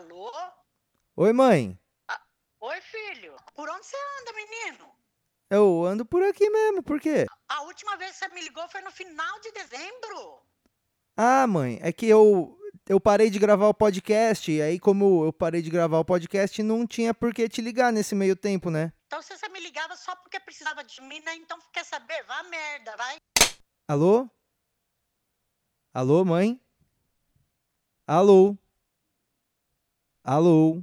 Alô? Oi, mãe. Oi, filho. Por onde você anda, menino? Eu ando por aqui mesmo, por quê? A última vez que você me ligou foi no final de dezembro. Ah, mãe, é que eu eu parei de gravar o podcast, e aí como eu parei de gravar o podcast, não tinha por que te ligar nesse meio tempo, né? Então se você me ligava só porque precisava de mim, né? Então quer saber? Vá merda, vai. Alô? Alô, mãe? Alô? Alô?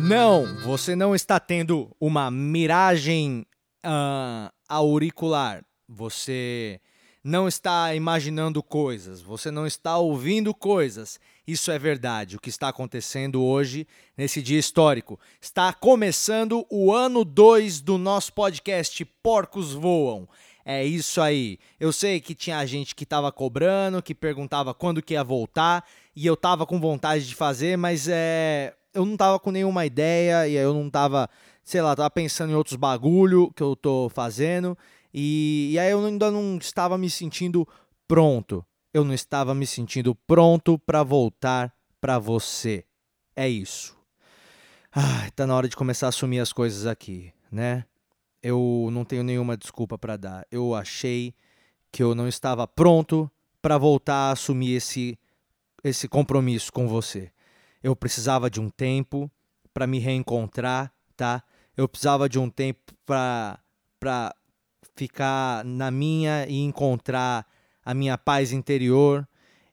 Não, você não está tendo uma miragem ah, auricular. Você não está imaginando coisas, você não está ouvindo coisas. Isso é verdade. O que está acontecendo hoje, nesse dia histórico, está começando o ano 2 do nosso podcast Porcos Voam. É isso aí. Eu sei que tinha gente que estava cobrando, que perguntava quando que ia voltar, e eu tava com vontade de fazer, mas é, eu não tava com nenhuma ideia, e eu não tava, sei lá, tava pensando em outros bagulho que eu tô fazendo, e, e aí eu ainda não estava me sentindo pronto. Eu não estava me sentindo pronto para voltar para você. É isso. Ah, tá na hora de começar a assumir as coisas aqui, né? Eu não tenho nenhuma desculpa para dar. Eu achei que eu não estava pronto para voltar a assumir esse esse compromisso com você. Eu precisava de um tempo para me reencontrar, tá? Eu precisava de um tempo para para ficar na minha e encontrar a minha paz interior.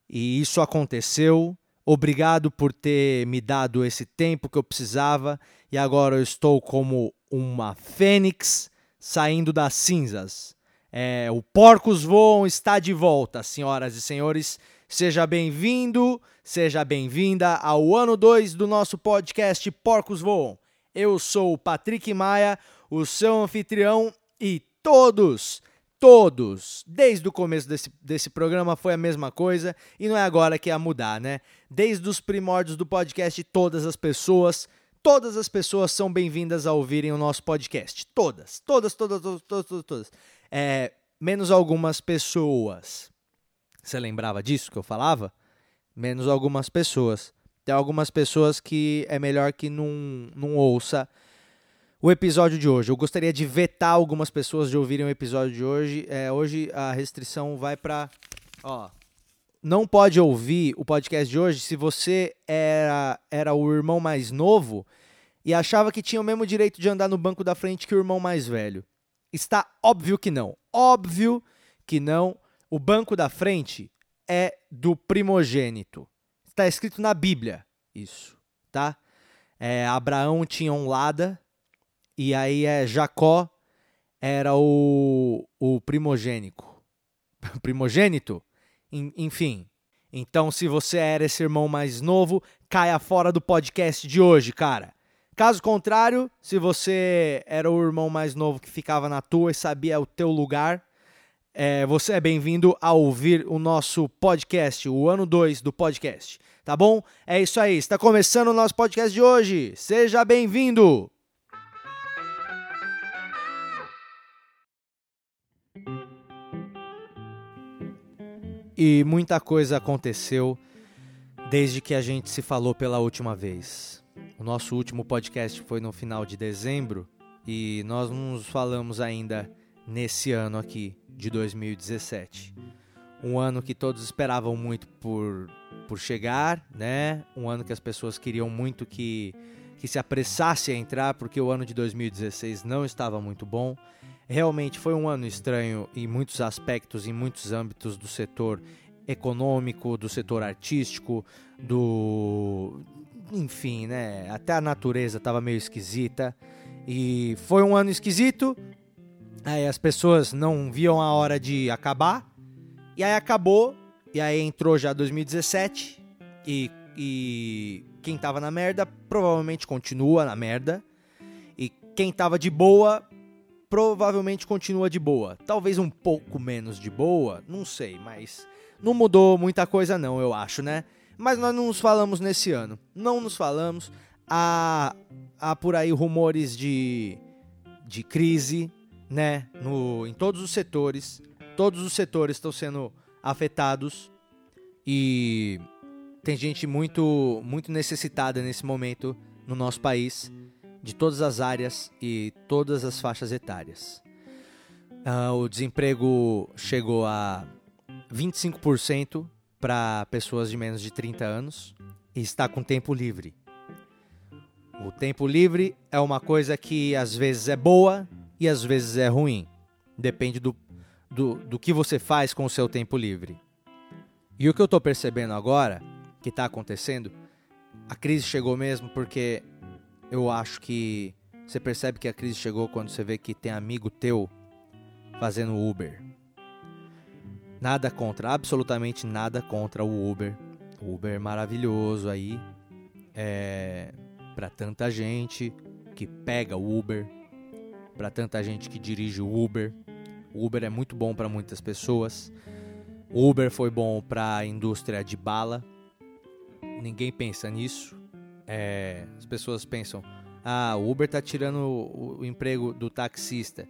E isso aconteceu. Obrigado por ter me dado esse tempo que eu precisava e agora eu estou como uma fênix saindo das cinzas. É, o Porcos Voam está de volta, senhoras e senhores. Seja bem-vindo, seja bem-vinda ao ano 2 do nosso podcast Porcos Voam. Eu sou o Patrick Maia, o seu anfitrião, e todos, todos, desde o começo desse, desse programa foi a mesma coisa e não é agora que ia mudar, né? Desde os primórdios do podcast, todas as pessoas, todas as pessoas são bem-vindas a ouvirem o nosso podcast. Todas, todas, todas, todas, todas, todas. todas. É, menos algumas pessoas. Você lembrava disso que eu falava? Menos algumas pessoas. Tem algumas pessoas que é melhor que não, não ouça o episódio de hoje. Eu gostaria de vetar algumas pessoas de ouvirem o episódio de hoje. É, hoje a restrição vai para. Ó. Não pode ouvir o podcast de hoje se você era, era o irmão mais novo e achava que tinha o mesmo direito de andar no banco da frente que o irmão mais velho. Está óbvio que não. Óbvio que não. O banco da frente é do primogênito. Está escrito na Bíblia isso, tá? É, Abraão tinha um Lada e aí é Jacó era o, o primogênico. primogênito? Enfim. Então, se você era esse irmão mais novo, caia fora do podcast de hoje, cara. Caso contrário, se você era o irmão mais novo que ficava na tua e sabia o teu lugar, é, você é bem-vindo a ouvir o nosso podcast, o ano 2 do podcast. Tá bom? É isso aí. Está começando o nosso podcast de hoje. Seja bem-vindo! E muita coisa aconteceu desde que a gente se falou pela última vez. O nosso último podcast foi no final de dezembro e nós não nos falamos ainda nesse ano aqui de 2017. Um ano que todos esperavam muito por, por chegar, né? Um ano que as pessoas queriam muito que, que se apressasse a entrar, porque o ano de 2016 não estava muito bom. Realmente foi um ano estranho em muitos aspectos, em muitos âmbitos do setor econômico, do setor artístico, do. Enfim, né? Até a natureza estava meio esquisita. E foi um ano esquisito. Aí as pessoas não viam a hora de acabar. E aí acabou. E aí entrou já 2017. E, e quem tava na merda provavelmente continua na merda. E quem tava de boa provavelmente continua de boa. Talvez um pouco menos de boa, não sei, mas não mudou muita coisa não, eu acho, né? Mas nós não nos falamos nesse ano. Não nos falamos. Há, há por aí rumores de, de crise, né? No, em todos os setores. todos os setores estão sendo afetados e tem gente muito, muito necessitada nesse momento no nosso país, de todas as áreas e todas as faixas etárias. Uh, o desemprego chegou a 25% para pessoas de menos de 30 anos e está com tempo livre. O tempo livre é uma coisa que às vezes é boa e às vezes é ruim. Depende do, do, do que você faz com o seu tempo livre. E o que eu estou percebendo agora, que está acontecendo, a crise chegou mesmo porque eu acho que você percebe que a crise chegou quando você vê que tem amigo teu fazendo Uber. Nada contra, absolutamente nada contra o Uber. Uber é maravilhoso aí. É para tanta gente que pega o Uber, para tanta gente que dirige o Uber. O Uber é muito bom para muitas pessoas. O Uber foi bom para a indústria de bala. Ninguém pensa nisso. É, as pessoas pensam: ah, o Uber está tirando o, o, emprego do taxista,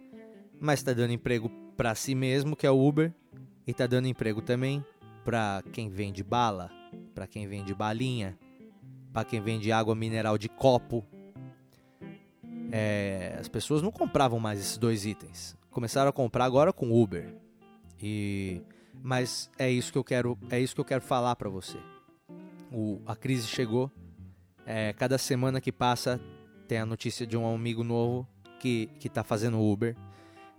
mas está dando emprego para si mesmo, que é o Uber, e está dando emprego também para quem vende bala, para quem vende balinha, para quem vende água mineral de copo. É, as pessoas não compravam mais esses dois itens. Começaram a comprar agora com Uber. E mas é isso que eu quero, é isso que eu quero falar para você. O, a crise chegou. É, cada semana que passa tem a notícia de um amigo novo que que está fazendo Uber.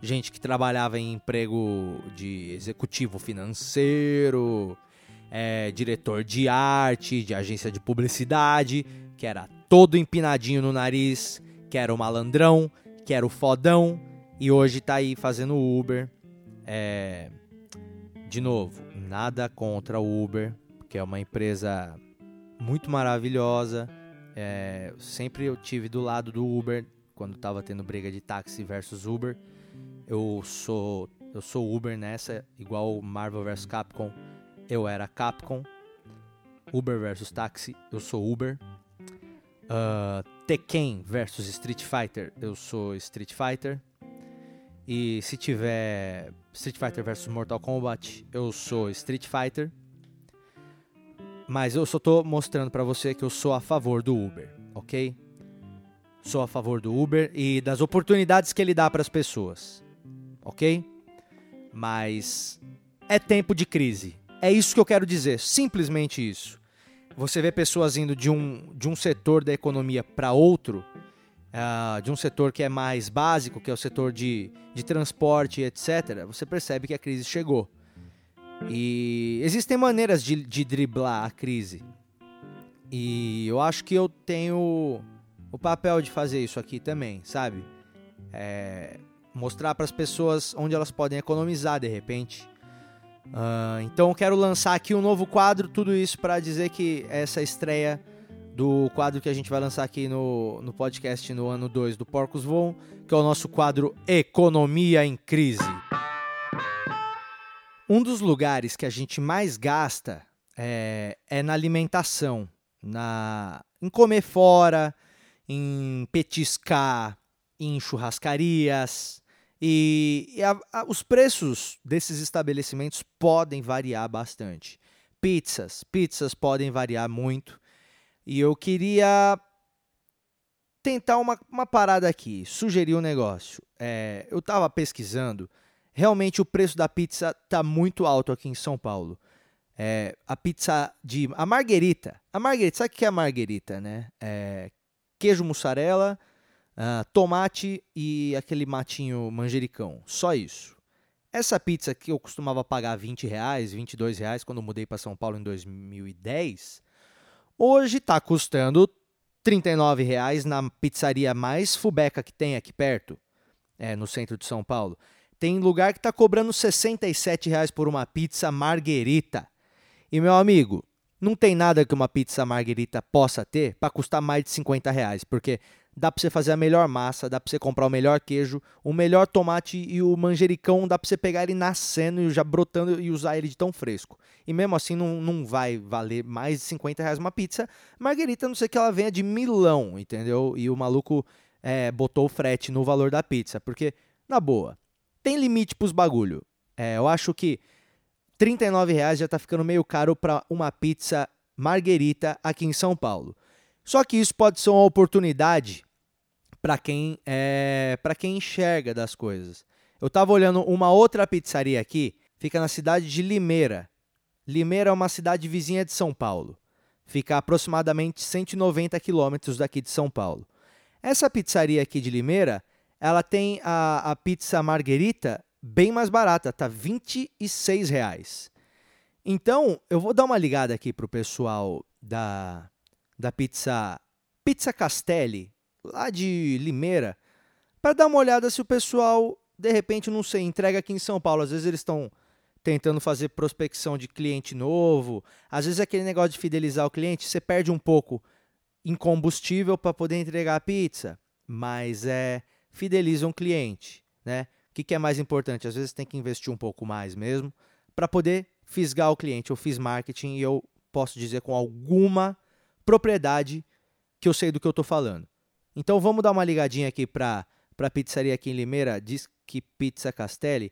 Gente que trabalhava em emprego de executivo financeiro, é, diretor de arte, de agência de publicidade, que era todo empinadinho no nariz, que era o malandrão, que era o fodão, e hoje tá aí fazendo Uber. É, de novo, nada contra o Uber, que é uma empresa muito maravilhosa. É, sempre eu tive do lado do Uber quando estava tendo briga de táxi versus Uber. Eu sou eu sou Uber nessa, igual Marvel vs Capcom eu era Capcom. Uber versus Taxi, eu sou Uber. Uh, Tekken versus Street Fighter, eu sou Street Fighter. E se tiver Street Fighter versus Mortal Kombat, eu sou Street Fighter. Mas eu só tô mostrando para você que eu sou a favor do Uber, ok? Sou a favor do Uber e das oportunidades que ele dá para as pessoas, ok? Mas é tempo de crise. É isso que eu quero dizer, simplesmente isso. Você vê pessoas indo de um, de um setor da economia para outro, uh, de um setor que é mais básico, que é o setor de, de transporte, etc., você percebe que a crise chegou. E existem maneiras de, de driblar a crise. E eu acho que eu tenho o papel de fazer isso aqui também, sabe? É, mostrar para as pessoas onde elas podem economizar de repente. Uh, então eu quero lançar aqui um novo quadro, tudo isso para dizer que essa estreia do quadro que a gente vai lançar aqui no, no podcast no ano 2 do Porcos Voam, que é o nosso quadro Economia em Crise. Um dos lugares que a gente mais gasta é, é na alimentação, na, em comer fora, em petiscar, em churrascarias, e, e a, a, os preços desses estabelecimentos podem variar bastante. Pizzas, pizzas podem variar muito. E eu queria tentar uma, uma parada aqui, sugerir um negócio. É, eu estava pesquisando, realmente o preço da pizza está muito alto aqui em São Paulo. É, a pizza de. A marguerita. A marguerita, sabe o que é a marguerita, né? É, queijo mussarela, uh, tomate e aquele matinho manjericão. Só isso. Essa pizza que eu costumava pagar 20 reais, 22 reais quando eu mudei para São Paulo em 2010, hoje está custando 39 reais na pizzaria mais fubeca que tem aqui perto, é, no centro de São Paulo. Tem lugar que está cobrando 67 reais por uma pizza marguerita. E meu amigo, não tem nada que uma pizza marguerita possa ter para custar mais de 50 reais, porque dá para você fazer a melhor massa, dá para você comprar o melhor queijo, o melhor tomate e o manjericão, dá para você pegar ele nascendo e já brotando e usar ele de tão fresco. E mesmo assim não, não vai valer mais de 50 reais uma pizza. Marguerita, não sei que ela venha de Milão, entendeu? E o maluco é, botou o frete no valor da pizza, porque, na boa, tem limite pros bagulho. É, eu acho que R$ 39,00 já está ficando meio caro para uma pizza marguerita aqui em São Paulo. Só que isso pode ser uma oportunidade para quem é, para quem enxerga das coisas. Eu estava olhando uma outra pizzaria aqui, fica na cidade de Limeira. Limeira é uma cidade vizinha de São Paulo. Fica a aproximadamente 190 quilômetros daqui de São Paulo. Essa pizzaria aqui de Limeira, ela tem a, a pizza marguerita bem mais barata, tá 26 reais. Então, eu vou dar uma ligada aqui pro pessoal da, da pizza Pizza Castelli, lá de Limeira, para dar uma olhada se o pessoal, de repente, não sei, entrega aqui em São Paulo. Às vezes eles estão tentando fazer prospecção de cliente novo. Às vezes aquele negócio de fidelizar o cliente, você perde um pouco em combustível para poder entregar a pizza, mas é fideliza um cliente, né? O que, que é mais importante? Às vezes tem que investir um pouco mais mesmo para poder fisgar o cliente. Eu fiz marketing e eu posso dizer com alguma propriedade que eu sei do que eu estou falando. Então vamos dar uma ligadinha aqui para a pizzaria aqui em Limeira, diz que Pizza Castelli,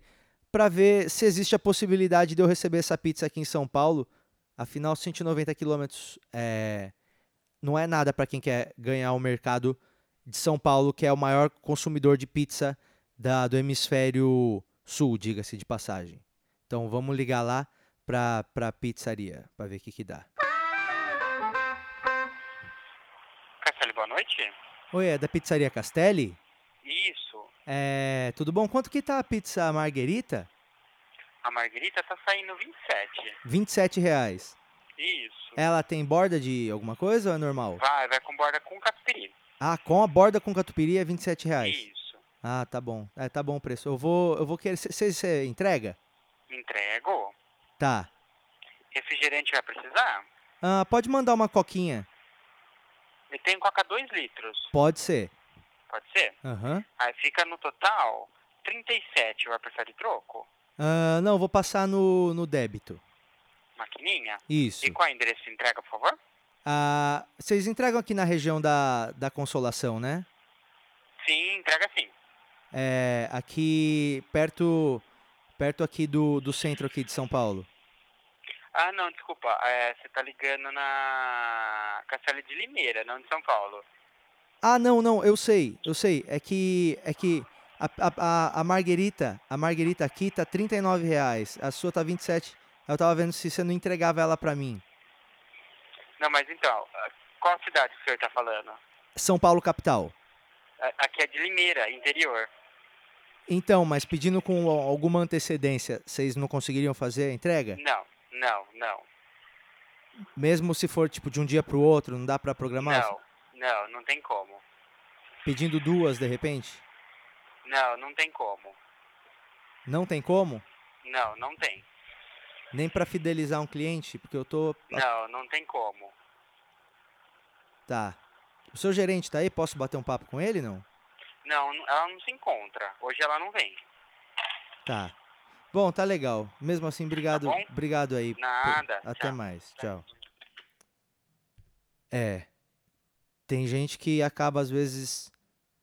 para ver se existe a possibilidade de eu receber essa pizza aqui em São Paulo. Afinal, 190 quilômetros é, não é nada para quem quer ganhar o mercado de São Paulo, que é o maior consumidor de pizza da, do hemisfério sul, diga-se de passagem. Então vamos ligar lá para a pizzaria para ver o que, que dá. Castelli, boa noite. Oi, é da pizzaria Castelli? Isso. É, tudo bom? Quanto que tá a pizza marguerita? A Margarita tá saindo 27. 27 reais. Isso. Ela tem borda de alguma coisa ou é normal? Vai, vai com borda com catupiry. Ah, com a borda com catupiry é 27 reais. Isso. Ah, tá bom. É, tá bom o preço. Eu vou, eu vou querer. Você entrega? Entrego. Tá. Refrigerante vai precisar? Ah, pode mandar uma coquinha. E tem coca 2 litros. Pode ser. Pode ser? Aham. Aí fica no total 37. Vai precisar de troco? Ah, não, vou passar no, no débito. Maquininha? Isso. E qual é o endereço de entrega, por favor? Ah, vocês entregam aqui na região da, da Consolação, né? Sim, entrega sim. É, aqui perto perto aqui do, do centro aqui de São Paulo. Ah, não, desculpa. É, você tá ligando na Castelo de Limeira, não de São Paulo. Ah, não, não, eu sei, eu sei. É que é que a, a, a, Marguerita, a Marguerita aqui tá 39 reais. A sua tá 27. Eu tava vendo se você não entregava ela pra mim. Não, mas então, qual cidade o senhor tá falando? São Paulo capital. A- Aqui é de Limeira, interior. Então, mas pedindo com alguma antecedência, vocês não conseguiriam fazer a entrega? Não, não, não. Mesmo se for tipo de um dia pro outro, não dá pra programar? Não, não, não tem como. Pedindo duas de repente? Não, não tem como. Não tem como? Não, não tem. Nem pra fidelizar um cliente, porque eu tô Não, não tem como. Tá. O seu gerente tá aí? Posso bater um papo com ele, não? Não, ela não se encontra. Hoje ela não vem. Tá. Bom, tá legal. Mesmo assim, obrigado, bom? obrigado aí. por- Nada, Até tchau. mais. Tchau. É. Tem gente que acaba às vezes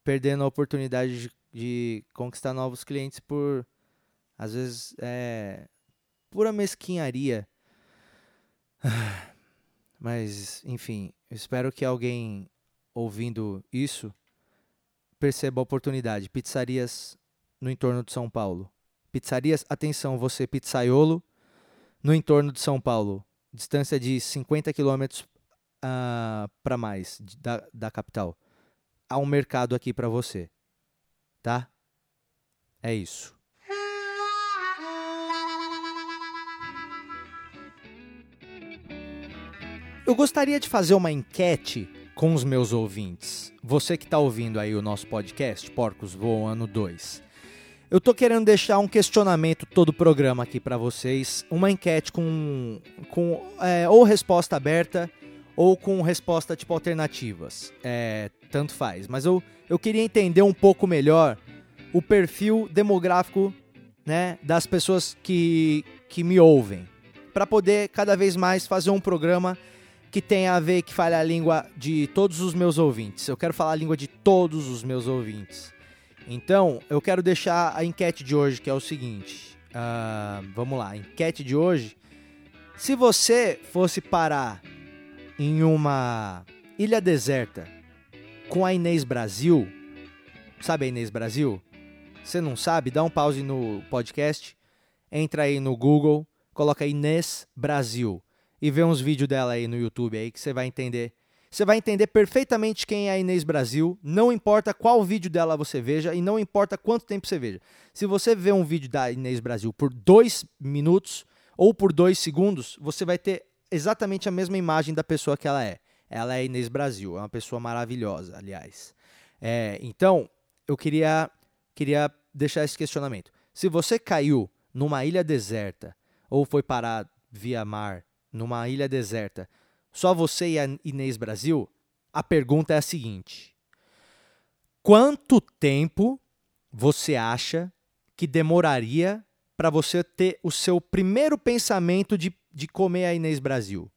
perdendo a oportunidade de, de conquistar novos clientes por às vezes é pura mesquinharia. Mas, enfim, espero que alguém ouvindo isso perceba a oportunidade. Pizzarias no entorno de São Paulo. Pizzarias, atenção, você pizzaiolo, no entorno de São Paulo. Distância de 50 quilômetros para mais da, da capital. Há um mercado aqui para você. Tá? É isso. Eu gostaria de fazer uma enquete com os meus ouvintes. Você que está ouvindo aí o nosso podcast, Porcos Voam Ano 2. Eu tô querendo deixar um questionamento todo o programa aqui para vocês. Uma enquete com, com é, ou resposta aberta ou com resposta tipo alternativas. É, tanto faz. Mas eu, eu queria entender um pouco melhor o perfil demográfico né, das pessoas que, que me ouvem. Para poder cada vez mais fazer um programa que tenha a ver, que fale a língua de todos os meus ouvintes. Eu quero falar a língua de todos os meus ouvintes. Então, eu quero deixar a enquete de hoje, que é o seguinte: ah, vamos lá, enquete de hoje. Se você fosse parar em uma ilha deserta com a Inês Brasil, sabe a Inês Brasil? Você não sabe? Dá um pause no podcast, entra aí no Google, coloca Inês Brasil e vê uns vídeos dela aí no YouTube aí que você vai entender. Você vai entender perfeitamente quem é a Inês Brasil, não importa qual vídeo dela você veja e não importa quanto tempo você veja. Se você vê um vídeo da Inês Brasil por dois minutos ou por dois segundos, você vai ter exatamente a mesma imagem da pessoa que ela é. Ela é Inês Brasil, é uma pessoa maravilhosa, aliás. É, então, eu queria, queria deixar esse questionamento. Se você caiu numa ilha deserta ou foi parar via mar numa ilha deserta, só você e a Inês Brasil, a pergunta é a seguinte: quanto tempo você acha que demoraria para você ter o seu primeiro pensamento de, de comer a Inês Brasil?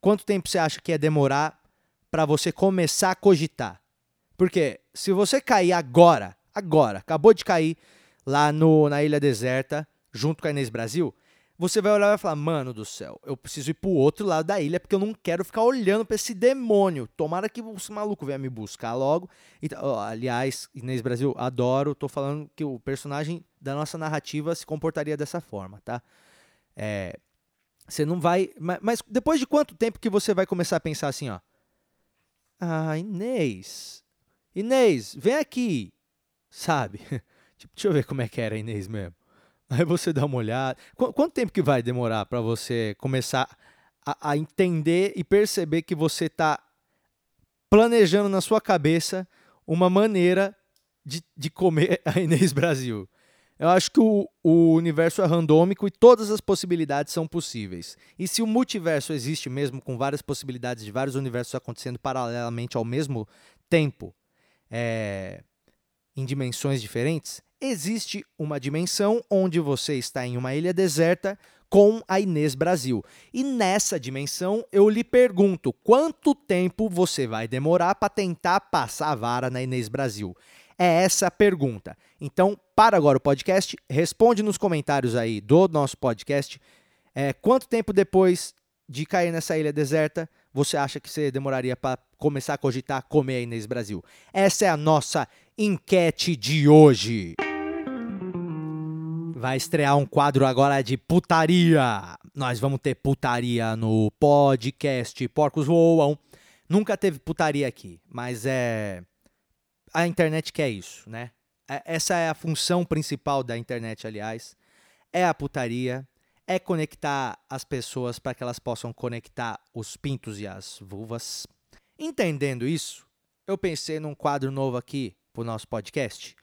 Quanto tempo você acha que ia demorar para você começar a cogitar? Porque se você cair agora, agora, acabou de cair lá no, na Ilha Deserta, junto com a Inês Brasil, você vai olhar e vai falar: Mano do céu, eu preciso ir pro outro lado da ilha porque eu não quero ficar olhando para esse demônio. Tomara que os maluco venha me buscar logo. Então, aliás, Inês Brasil, adoro. Tô falando que o personagem da nossa narrativa se comportaria dessa forma, tá? É, você não vai. Mas, mas depois de quanto tempo que você vai começar a pensar assim, ó? Ah, Inês. Inês, vem aqui. Sabe? tipo, deixa eu ver como é que era a Inês mesmo. Aí você dá uma olhada. Qu quanto tempo que vai demorar para você começar a, a, entender e perceber que você está planejando na sua cabeça uma maneira de, de comer a Inês Brasil? Eu acho que o, o universo é randômico e todas as possibilidades são possíveis. E se o multiverso existe mesmo, com várias possibilidades de vários universos acontecendo paralelamente ao mesmo tempo, é, em dimensões diferentes, existe uma dimensão onde você está em uma ilha deserta com a Inês Brasil. E nessa dimensão eu lhe pergunto: quanto tempo você vai demorar para tentar passar a vara na Inês Brasil? É essa a pergunta. Então, para agora o podcast, responde nos comentários aí do nosso podcast é, quanto tempo depois de cair nessa ilha deserta você acha que você demoraria para começar a cogitar comer a Inês Brasil? Essa é a nossa enquete de hoje. Vai estrear um quadro agora de putaria. Nós vamos ter putaria no podcast Porcos Voam. Nunca teve putaria aqui, mas é. A internet quer isso, né? É, essa é a função principal da internet, aliás. É a putaria, é conectar as pessoas para que elas possam conectar os pintos e as vulvas. Entendendo isso, eu pensei num quadro novo aqui para o nosso podcast,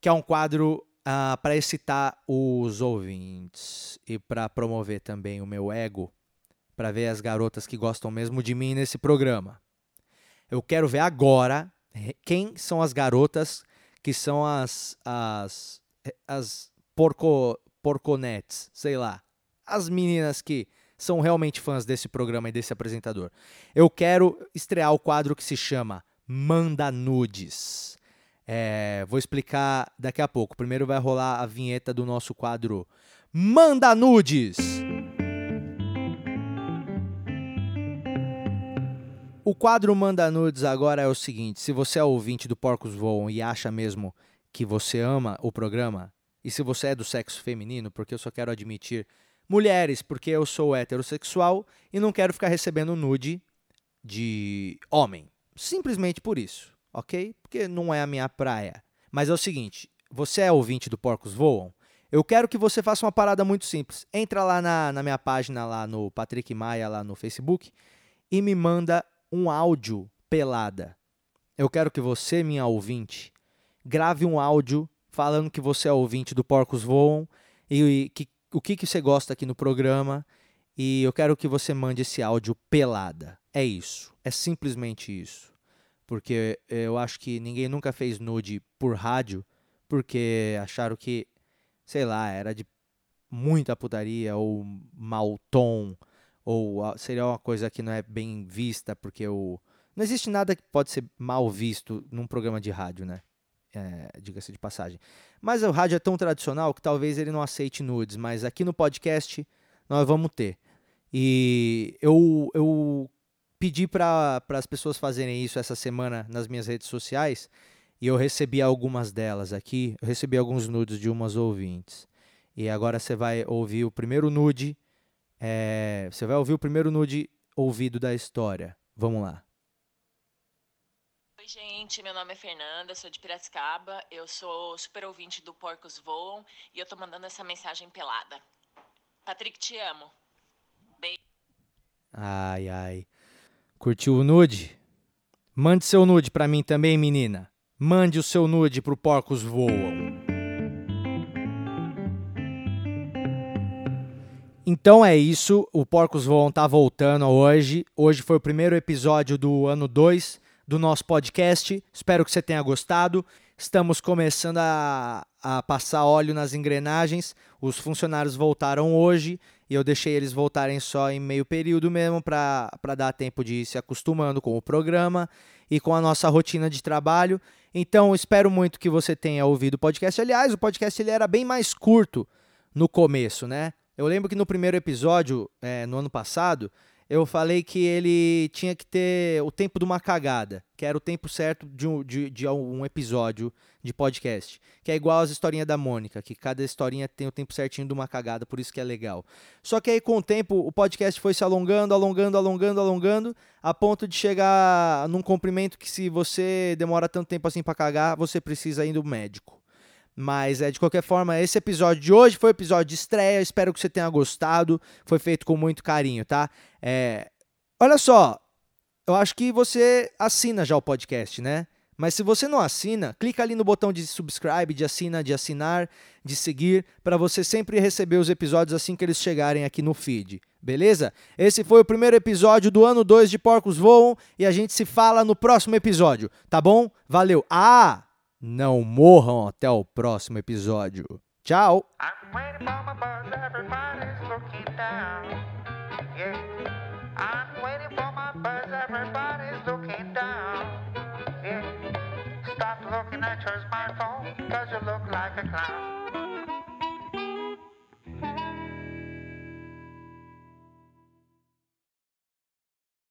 que é um quadro ah, para excitar os ouvintes e para promover também o meu ego, para ver as garotas que gostam mesmo de mim nesse programa. Eu quero ver agora quem são as garotas que são as as as porco porconetes, sei lá, as meninas que são realmente fãs desse programa e desse apresentador. Eu quero estrear o quadro que se chama Manda Nudes. É, vou explicar daqui a pouco. Primeiro vai rolar a vinheta do nosso quadro Manda Nudes. O quadro Manda Nudes agora é o seguinte: se você é ouvinte do Porcos Voam e acha mesmo que você ama o programa, e se você é do sexo feminino, porque eu só quero admitir mulheres, porque eu sou heterossexual e não quero ficar recebendo nude de homem. Simplesmente por isso ok? Porque não é a minha praia. Mas é o seguinte: você é ouvinte do Porcos Voam? Eu quero que você faça uma parada muito simples. Entra lá na, na minha página, lá no Patrick Maia, lá no Facebook, e me manda um áudio pelada. Eu quero que você, minha ouvinte, grave um áudio falando que você é ouvinte do Porcos Voam e, e que, o que, que você gosta aqui no programa. E eu quero que você mande esse áudio pelada. É isso. É simplesmente isso porque eu acho que ninguém nunca fez nude por rádio, porque acharam que, sei lá, era de muita putaria ou mau tom, ou seria uma coisa que não é bem vista, porque o não existe nada que pode ser mal visto num programa de rádio, né? é, diga-se de passagem. Mas o rádio é tão tradicional que talvez ele não aceite nudes, mas aqui no podcast nós vamos ter. E eu, eu pedi para as pessoas fazerem isso essa semana nas minhas redes sociais e eu recebi algumas delas aqui. Eu recebi alguns nudes de umas ouvintes. E agora você vai ouvir o primeiro nude. É, você vai ouvir o primeiro nude ouvido da história. Vamos lá. Oi, gente. Meu nome é Fernanda, sou de Piracicaba. Eu sou super ouvinte do Porcos Voam e eu tô mandando essa mensagem pelada. Patrick, te amo. Beijo. Ai, ai. Curtiu o nude? Mande seu nude pra mim também, menina. Mande o seu nude pro Porcos Voam. Então é isso, o Porcos Voam tá voltando hoje. Hoje foi o primeiro episódio do ano 2 do nosso podcast. Espero que você tenha gostado. Estamos começando a, a passar óleo nas engrenagens. Os funcionários voltaram hoje e eu deixei eles voltarem só em meio período mesmo para dar tempo de ir se acostumando com o programa e com a nossa rotina de trabalho. Então espero muito que você tenha ouvido o podcast. Aliás, o podcast ele era bem mais curto no começo, né? Eu lembro que no primeiro episódio, é, no ano passado, eu falei que ele tinha que ter o tempo de uma cagada, que era o tempo certo de um, de, de um episódio de podcast. Que é igual às historinhas da Mônica, que cada historinha tem o tempo certinho de uma cagada, por isso que é legal. Só que aí com o tempo o podcast foi se alongando, alongando, alongando, alongando, a ponto de chegar num comprimento que se você demora tanto tempo assim para cagar, você precisa ir do médico. Mas é de qualquer forma, esse episódio de hoje foi o episódio de estreia. Espero que você tenha gostado. Foi feito com muito carinho, tá? É... Olha só, eu acho que você assina já o podcast, né? Mas se você não assina, clica ali no botão de subscribe, de assina, de assinar, de seguir, para você sempre receber os episódios assim que eles chegarem aqui no feed. Beleza? Esse foi o primeiro episódio do ano 2 de Porcos Voam e a gente se fala no próximo episódio, tá bom? Valeu! Ah! Não morram até o próximo episódio. Tchau! Looking at your smartphone, cause you look like a clown.